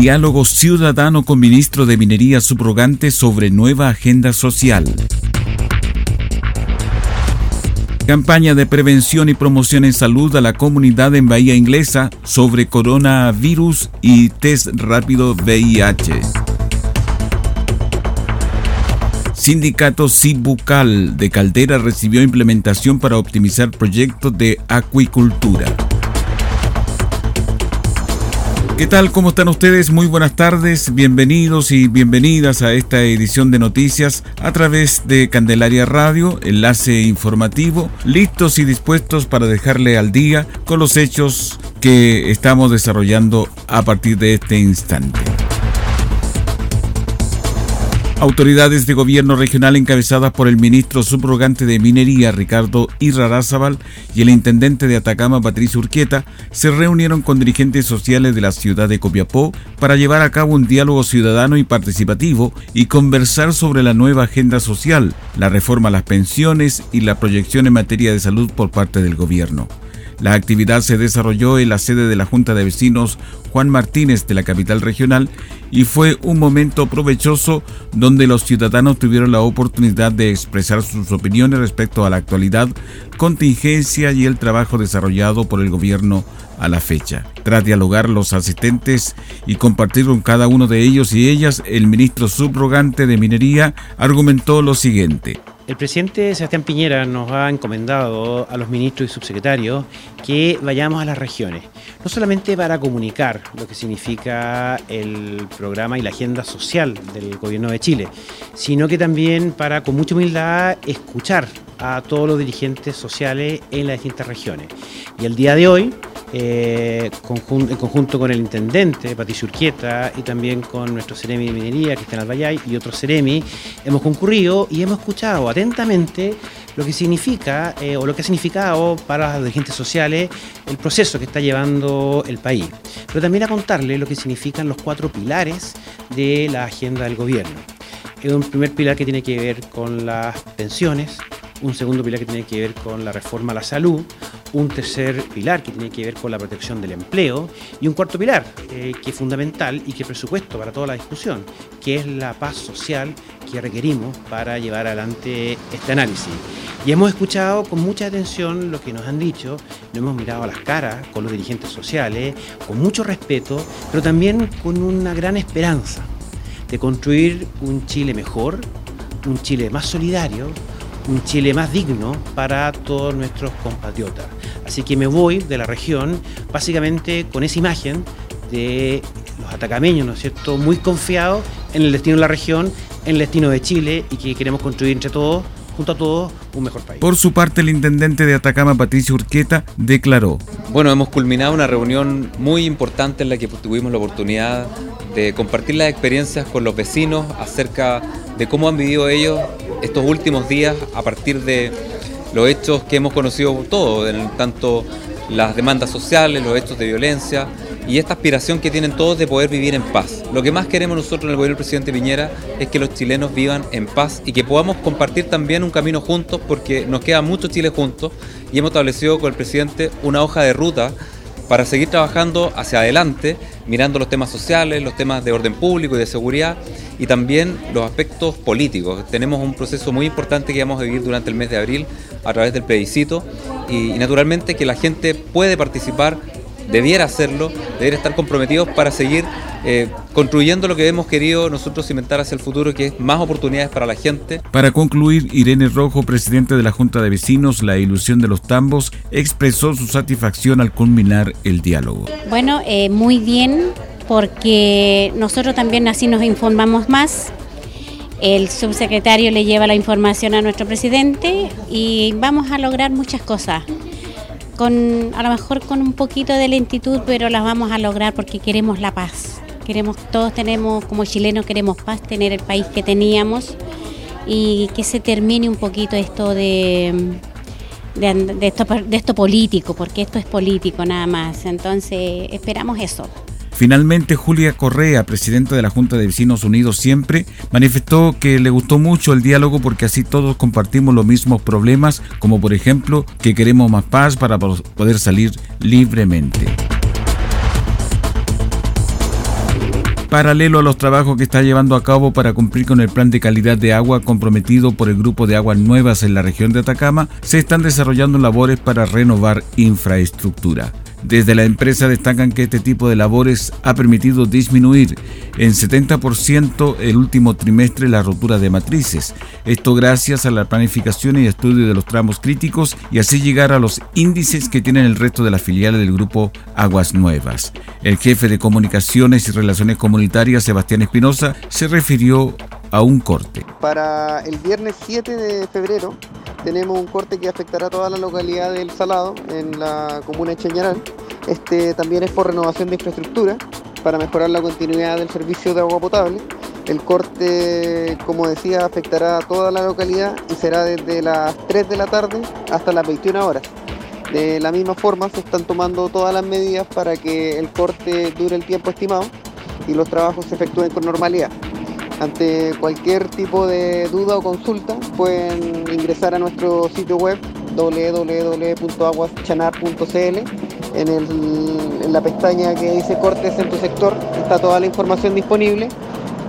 Diálogo ciudadano con ministro de Minería subrogante sobre nueva agenda social. Campaña de prevención y promoción en salud a la comunidad en Bahía Inglesa sobre coronavirus y test rápido VIH. Sindicato Cibucal de Caldera recibió implementación para optimizar proyectos de acuicultura. ¿Qué tal? ¿Cómo están ustedes? Muy buenas tardes, bienvenidos y bienvenidas a esta edición de noticias a través de Candelaria Radio, enlace informativo, listos y dispuestos para dejarle al día con los hechos que estamos desarrollando a partir de este instante. Autoridades de gobierno regional encabezadas por el ministro subrogante de Minería Ricardo Irrarázaval y el intendente de Atacama Patricio Urquieta se reunieron con dirigentes sociales de la ciudad de Copiapó para llevar a cabo un diálogo ciudadano y participativo y conversar sobre la nueva agenda social, la reforma a las pensiones y la proyección en materia de salud por parte del gobierno. La actividad se desarrolló en la sede de la Junta de Vecinos Juan Martínez de la capital regional y fue un momento provechoso donde los ciudadanos tuvieron la oportunidad de expresar sus opiniones respecto a la actualidad, contingencia y el trabajo desarrollado por el gobierno a la fecha. Tras dialogar los asistentes y compartir con cada uno de ellos y ellas, el ministro subrogante de Minería argumentó lo siguiente. El presidente Sebastián Piñera nos ha encomendado a los ministros y subsecretarios que vayamos a las regiones, no solamente para comunicar lo que significa el programa y la agenda social del gobierno de Chile, sino que también para con mucha humildad escuchar a todos los dirigentes sociales en las distintas regiones. Y el día de hoy, eh, en conjunto con el intendente Patricio Urquieta y también con nuestro Ceremi de Minería, Cristian Albayay y otros Ceremi, hemos concurrido y hemos escuchado atentamente lo que significa eh, o lo que ha significado para los dirigentes sociales el proceso que está llevando el país. Pero también a contarle lo que significan los cuatro pilares de la agenda del gobierno. Es un primer pilar que tiene que ver con las pensiones, un segundo pilar que tiene que ver con la reforma a la salud, un tercer pilar que tiene que ver con la protección del empleo y un cuarto pilar eh, que es fundamental y que es presupuesto para toda la discusión, que es la paz social que requerimos para llevar adelante este análisis. Y hemos escuchado con mucha atención lo que nos han dicho, nos hemos mirado a las caras con los dirigentes sociales, con mucho respeto, pero también con una gran esperanza de construir un Chile mejor, un Chile más solidario, un Chile más digno para todos nuestros compatriotas. Así que me voy de la región básicamente con esa imagen de los atacameños, ¿no es cierto?, muy confiados en el destino de la región, en el destino de Chile y que queremos construir entre todos junto a todos un mejor país. Por su parte, el intendente de Atacama, Patricio Urqueta, declaró. Bueno, hemos culminado una reunión muy importante en la que tuvimos la oportunidad de compartir las experiencias con los vecinos acerca de cómo han vivido ellos estos últimos días a partir de los hechos que hemos conocido todos, tanto las demandas sociales, los hechos de violencia y esta aspiración que tienen todos de poder vivir en paz. Lo que más queremos nosotros en el gobierno del presidente Piñera es que los chilenos vivan en paz y que podamos compartir también un camino juntos porque nos queda mucho Chile juntos y hemos establecido con el presidente una hoja de ruta para seguir trabajando hacia adelante, mirando los temas sociales, los temas de orden público y de seguridad y también los aspectos políticos. Tenemos un proceso muy importante que vamos a vivir durante el mes de abril a través del plebiscito y, naturalmente que la gente puede participar debiera hacerlo, debiera estar comprometidos para seguir eh, construyendo lo que hemos querido nosotros cimentar hacia el futuro, que es más oportunidades para la gente. Para concluir, Irene Rojo, presidente de la Junta de Vecinos, la ilusión de los tambos, expresó su satisfacción al culminar el diálogo. Bueno, eh, muy bien, porque nosotros también así nos informamos más. El subsecretario le lleva la información a nuestro presidente y vamos a lograr muchas cosas con a lo mejor con un poquito de lentitud, pero las vamos a lograr porque queremos la paz. Queremos todos tenemos como chilenos queremos paz, tener el país que teníamos y que se termine un poquito esto de de, esto, de esto político, porque esto es político nada más. Entonces, esperamos eso. Finalmente, Julia Correa, presidenta de la Junta de Vecinos Unidos Siempre, manifestó que le gustó mucho el diálogo porque así todos compartimos los mismos problemas, como por ejemplo que queremos más paz para poder salir libremente. Paralelo a los trabajos que está llevando a cabo para cumplir con el plan de calidad de agua comprometido por el Grupo de Aguas Nuevas en la región de Atacama, se están desarrollando labores para renovar infraestructura. Desde la empresa destacan que este tipo de labores ha permitido disminuir en 70% el último trimestre la rotura de matrices. Esto gracias a la planificación y estudio de los tramos críticos y así llegar a los índices que tienen el resto de las filiales del grupo Aguas Nuevas. El jefe de Comunicaciones y Relaciones Comunitarias, Sebastián Espinosa, se refirió a un corte. Para el viernes 7 de febrero tenemos un corte que afectará a toda la localidad del Salado, en la comuna de Chañaral. Este también es por renovación de infraestructura para mejorar la continuidad del servicio de agua potable. El corte, como decía, afectará a toda la localidad y será desde las 3 de la tarde hasta las 21 horas. De la misma forma se están tomando todas las medidas para que el corte dure el tiempo estimado y los trabajos se efectúen con normalidad. Ante cualquier tipo de duda o consulta pueden ingresar a nuestro sitio web www.aguaschanar.cl en, la pestaña que dice cortes en tu sector está toda la información disponible.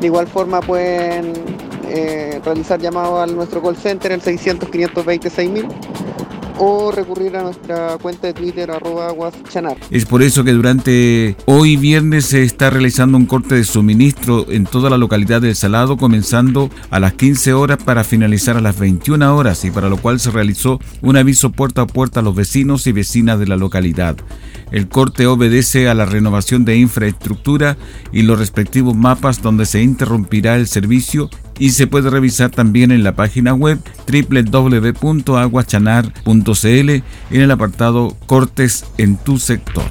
De igual forma pueden eh, realizar llamados a nuestro call center el 600 520 6000 o recurrir a nuestra cuenta de Twitter arroba. Es por eso que durante hoy viernes se está realizando un corte de suministro en toda la localidad del Salado, comenzando a las 15 horas para finalizar a las 21 horas y para lo cual se realizó un aviso puerta a puerta a los vecinos y vecinas de la localidad. El corte obedece a la renovación de infraestructura y los respectivos mapas donde se interrumpirá el servicio y se puede revisar también en la página web www.aguachanar.cl en el apartado Cortes en tu sector.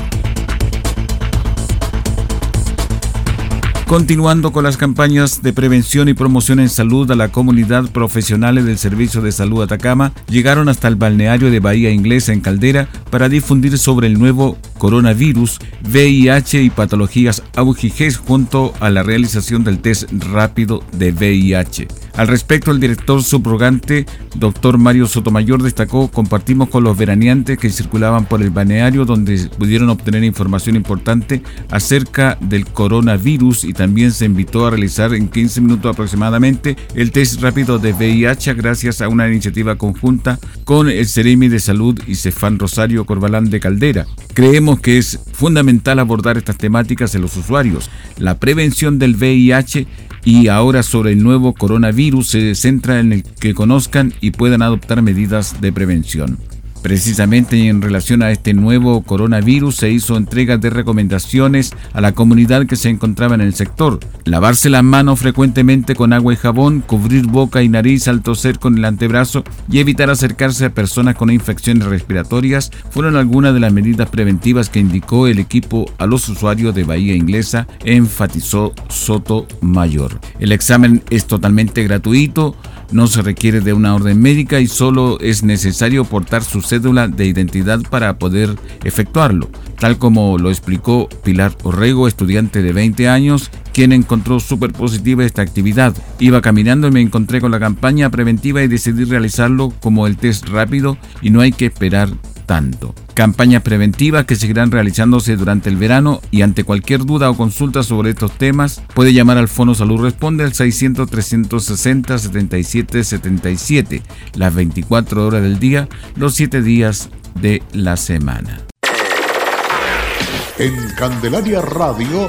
Continuando con las campañas de prevención y promoción en salud a la comunidad profesionales del Servicio de Salud Atacama, llegaron hasta el balneario de Bahía Inglesa en Caldera para difundir sobre el nuevo coronavirus, VIH y patologías augiges junto a la realización del test rápido de VIH. Al respecto, el director subrogante, doctor Mario Sotomayor, destacó, compartimos con los veraneantes que circulaban por el balneario donde pudieron obtener información importante acerca del coronavirus y también se invitó a realizar en 15 minutos aproximadamente el test rápido de VIH gracias a una iniciativa conjunta con el Ceremi de Salud y Cefán Rosario Corbalán de Caldera. Creemos que es fundamental abordar estas temáticas en los usuarios. La prevención del VIH y ahora sobre el nuevo coronavirus se centra en el que conozcan y puedan adoptar medidas de prevención. Precisamente en relación a este nuevo coronavirus se hizo entrega de recomendaciones a la comunidad que se encontraba en el sector. Lavarse las manos frecuentemente con agua y jabón, cubrir boca y nariz al toser con el antebrazo y evitar acercarse a personas con infecciones respiratorias fueron algunas de las medidas preventivas que indicó el equipo a los usuarios de Bahía Inglesa, enfatizó Soto Mayor. El examen es totalmente gratuito no se requiere de una orden médica y solo es necesario portar su cédula de identidad para poder efectuarlo, tal como lo explicó Pilar Orrego, estudiante de 20 años, quien encontró súper positiva esta actividad. Iba caminando y me encontré con la campaña preventiva y decidí realizarlo como el test rápido y no hay que esperar tanto. Campañas preventivas que seguirán realizándose durante el verano y ante cualquier duda o consulta sobre estos temas puede llamar al Fono Salud Responde al 600 360 77 77 las 24 horas del día, los 7 días de la semana. En Candelaria Radio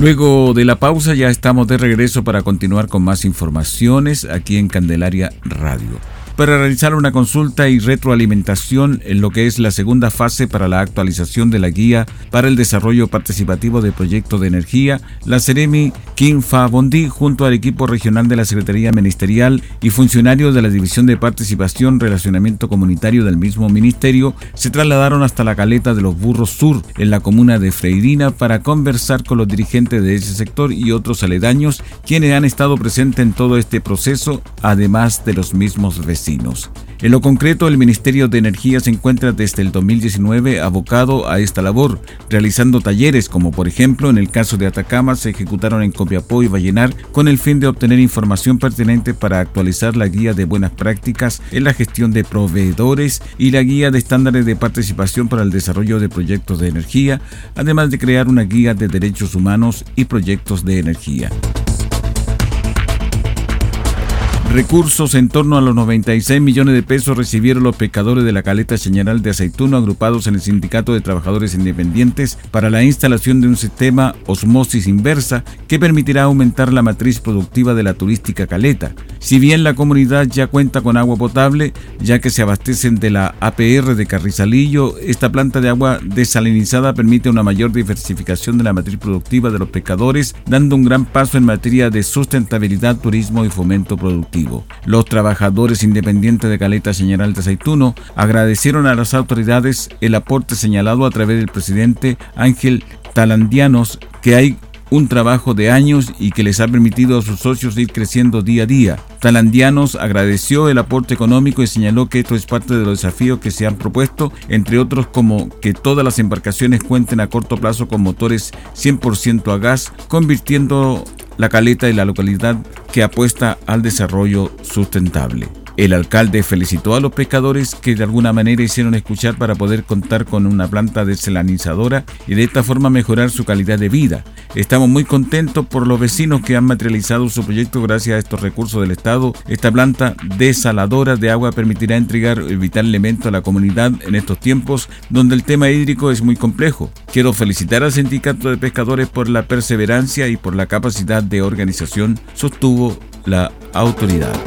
Luego de la pausa ya estamos de regreso para continuar con más informaciones aquí en Candelaria Radio para realizar una consulta y retroalimentación en lo que es la segunda fase para la actualización de la guía para el desarrollo participativo de proyectos de energía, la Ceremi Kinfa Bondi junto al equipo regional de la Secretaría Ministerial y funcionarios de la División de Participación Relacionamiento Comunitario del mismo ministerio se trasladaron hasta la caleta de los Burros Sur en la comuna de Freirina para conversar con los dirigentes de ese sector y otros aledaños quienes han estado presentes en todo este proceso, además de los mismos vecinos. En lo concreto, el Ministerio de Energía se encuentra desde el 2019 abocado a esta labor, realizando talleres como por ejemplo en el caso de Atacama se ejecutaron en Copiapó y Vallenar con el fin de obtener información pertinente para actualizar la guía de buenas prácticas en la gestión de proveedores y la guía de estándares de participación para el desarrollo de proyectos de energía, además de crear una guía de derechos humanos y proyectos de energía. Recursos en torno a los 96 millones de pesos recibieron los pescadores de la caleta General de Aceituno agrupados en el Sindicato de Trabajadores Independientes para la instalación de un sistema osmosis inversa que permitirá aumentar la matriz productiva de la turística caleta. Si bien la comunidad ya cuenta con agua potable, ya que se abastecen de la APR de Carrizalillo, esta planta de agua desalinizada permite una mayor diversificación de la matriz productiva de los pescadores, dando un gran paso en materia de sustentabilidad, turismo y fomento productivo. Los trabajadores independientes de Caleta General de Aceituno agradecieron a las autoridades el aporte señalado a través del presidente Ángel Talandianos que hay un trabajo de años y que les ha permitido a sus socios ir creciendo día a día. Talandianos agradeció el aporte económico y señaló que esto es parte de los desafíos que se han propuesto, entre otros como que todas las embarcaciones cuenten a corto plazo con motores 100% a gas, convirtiendo la caleta y la localidad que apuesta al desarrollo sustentable. El alcalde felicitó a los pescadores que de alguna manera hicieron escuchar para poder contar con una planta desalinizadora y de esta forma mejorar su calidad de vida. Estamos muy contentos por los vecinos que han materializado su proyecto gracias a estos recursos del Estado. Esta planta desaladora de agua permitirá entregar el vital elemento a la comunidad en estos tiempos donde el tema hídrico es muy complejo. Quiero felicitar al sindicato de pescadores por la perseverancia y por la capacidad de organización, sostuvo la autoridad.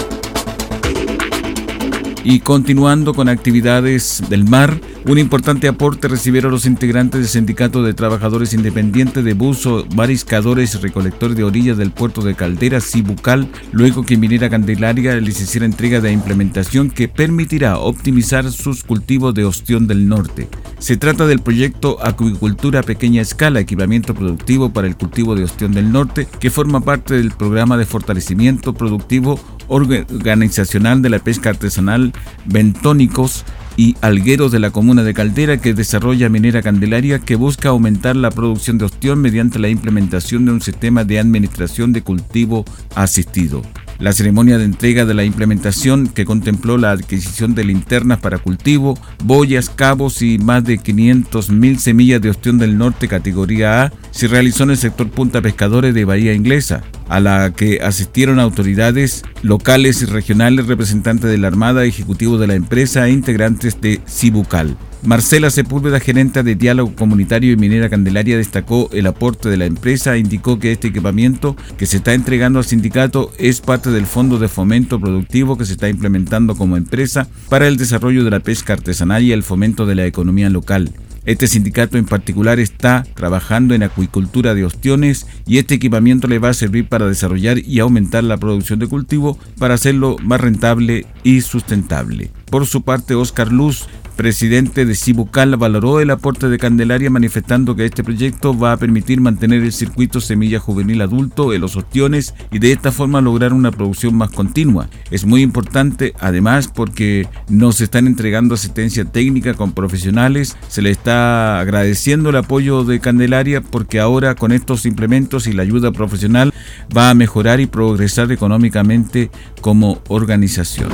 Y continuando con actividades del mar, un importante aporte recibieron los integrantes del Sindicato de Trabajadores Independientes de Buzo, Mariscadores y Recolectores de Orillas del Puerto de Caldera, Cibucal, luego que Minera Candelaria les hiciera entrega de implementación que permitirá optimizar sus cultivos de ostión del norte. Se trata del proyecto Acuicultura a Pequeña Escala, equipamiento productivo para el cultivo de ostión del norte, que forma parte del programa de fortalecimiento productivo organizacional de la pesca artesanal bentónicos y algueros de la comuna de Caldera que desarrolla Minera Candelaria que busca aumentar la producción de ostión mediante la implementación de un sistema de administración de cultivo asistido. La ceremonia de entrega de la implementación que contempló la adquisición de linternas para cultivo, boyas, cabos y más de 500.000 semillas de ostión del norte categoría A se realizó en el sector Punta Pescadores de Bahía Inglesa, a la que asistieron autoridades locales y regionales, representantes de la Armada, ejecutivos de la empresa e integrantes de Cibucal. Marcela Sepúlveda, gerente de Diálogo Comunitario y Minera Candelaria, destacó el aporte de la empresa e indicó que este equipamiento que se está entregando al sindicato es parte del Fondo de Fomento Productivo que se está implementando como empresa para el desarrollo de la pesca artesanal y el fomento de la economía local. Este sindicato en particular está trabajando en acuicultura de ostiones y este equipamiento le va a servir para desarrollar y aumentar la producción de cultivo para hacerlo más rentable y sustentable. Por su parte, Oscar Luz, presidente de Cibucal valoró el aporte de Candelaria manifestando que este proyecto va a permitir mantener el circuito semilla juvenil adulto en los ostiones y de esta forma lograr una producción más continua. Es muy importante además porque nos están entregando asistencia técnica con profesionales, se le está agradeciendo el apoyo de Candelaria porque ahora con estos implementos y la ayuda profesional va a mejorar y progresar económicamente como organización.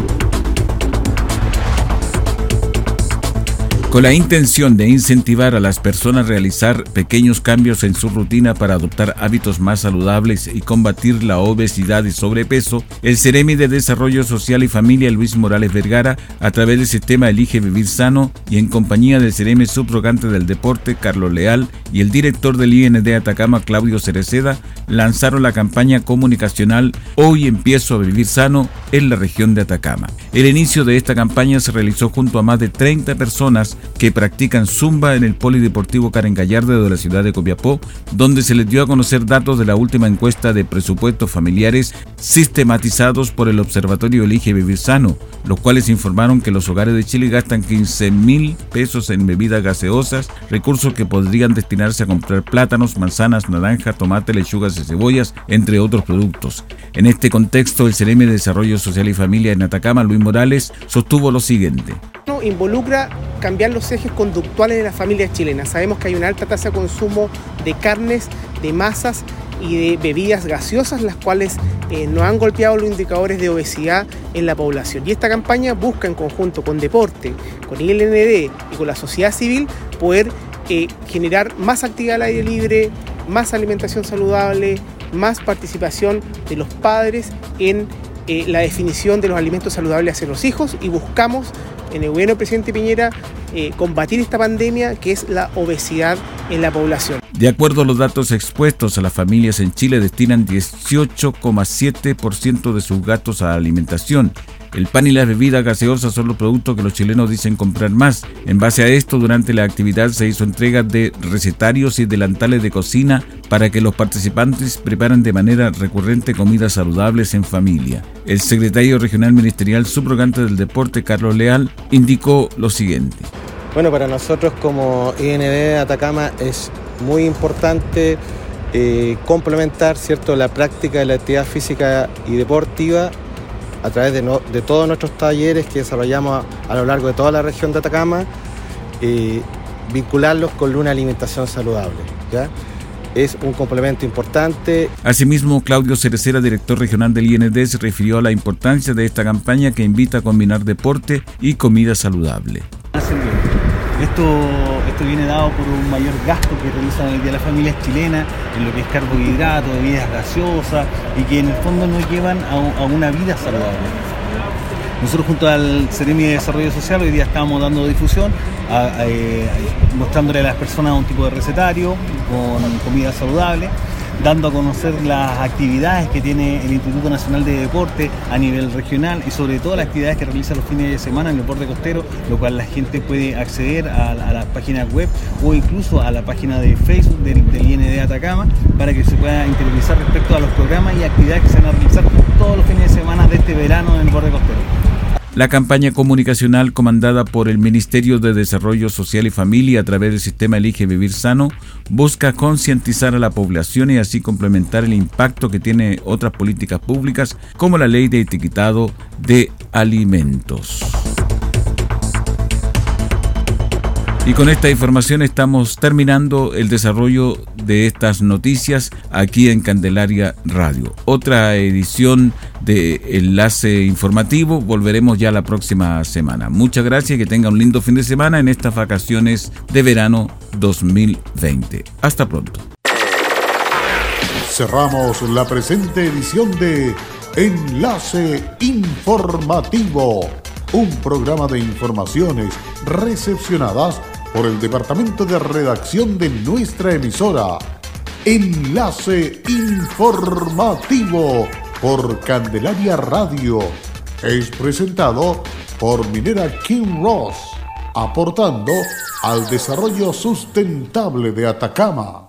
Con la intención de incentivar a las personas a realizar pequeños cambios en su rutina para adoptar hábitos más saludables y combatir la obesidad y sobrepeso, el Ceremi de Desarrollo Social y Familia Luis Morales Vergara, a través del sistema Elige Vivir Sano y en compañía del Ceremi subrogante del deporte Carlos Leal y el director del IND Atacama Claudio Cereceda, lanzaron la campaña comunicacional Hoy empiezo a vivir sano en la región de Atacama. El inicio de esta campaña se realizó junto a más de 30 personas que practican zumba en el Polideportivo Karen Gallardo de la ciudad de Copiapó, donde se les dio a conocer datos de la última encuesta de presupuestos familiares sistematizados por el Observatorio Elige Vivir Sano, los cuales informaron que los hogares de Chile gastan 15 mil pesos en bebidas gaseosas, recursos que podrían destinarse a comprar plátanos, manzanas, naranjas, tomate, lechugas y cebollas, entre otros productos. En este contexto, el CRM de Desarrollo Social y Familia en Atacama, Luis Morales, sostuvo lo siguiente involucra cambiar los ejes conductuales de las familias chilenas. Sabemos que hay una alta tasa de consumo de carnes, de masas y de bebidas gaseosas, las cuales eh, nos han golpeado los indicadores de obesidad en la población. Y esta campaña busca en conjunto con deporte, con ILND y con la sociedad civil poder eh, generar más actividad al aire libre, más alimentación saludable, más participación de los padres en eh, la definición de los alimentos saludables hacia los hijos y buscamos en el gobierno del presidente Piñera eh, combatir esta pandemia que es la obesidad en la población. De acuerdo a los datos expuestos, las familias en Chile destinan 18,7% de sus gastos a alimentación el pan y las bebidas gaseosas son los productos que los chilenos dicen comprar más. En base a esto, durante la actividad se hizo entrega de recetarios y delantales de cocina para que los participantes preparen de manera recurrente comidas saludables en familia. El secretario regional ministerial subrogante del deporte, Carlos Leal, indicó lo siguiente. Bueno, para nosotros como IND Atacama es muy importante eh, complementar ¿cierto? la práctica de la actividad física y deportiva a través de, todos nuestros talleres que desarrollamos a, lo largo de toda la región de Atacama, y vincularlos con una alimentación saludable. ¿ya? Es un complemento importante. Asimismo, Claudio Cerecera, director regional del IND, se refirió a la importancia de esta campaña que invita a combinar deporte y comida saludable. Esto, viene dado por un mayor gasto que realizan hoy día las familias chilenas en lo que es carbohidratos, bebidas gaseosas y que en el fondo nos llevan a, una vida saludable. Nosotros junto al Ceremi de Desarrollo Social hoy día estamos dando difusión, eh, mostrándole a las personas un tipo de recetario con comida saludable dando a conocer las actividades que tiene el Instituto Nacional de Deporte a nivel regional y sobre todo las actividades que realiza los fines de semana en el deporte costero, lo cual la gente puede acceder a, la página web o incluso a la página de Facebook del, del IND Atacama para que se pueda interiorizar respecto a los programas y actividades que se van a realizar todos los fines de semana de este verano en el deporte costero. La campaña comunicacional comandada por el Ministerio de Desarrollo Social y Familia a través del sistema Elige Vivir Sano busca concientizar a la población y así complementar el impacto que tiene otras políticas públicas como la ley de etiquetado de alimentos. Y con esta información estamos terminando el desarrollo de estas noticias aquí en Candelaria Radio. Otra edición de Enlace Informativo. Volveremos ya la próxima semana. Muchas gracias y que tenga un lindo fin de semana en estas vacaciones de verano 2020. Hasta pronto. Cerramos la presente edición de Enlace Informativo, un programa de informaciones recepcionadas por el departamento de redacción de nuestra emisora. Enlace informativo por Candelaria Radio. Es presentado por Minera King Ross, aportando al desarrollo sustentable de Atacama.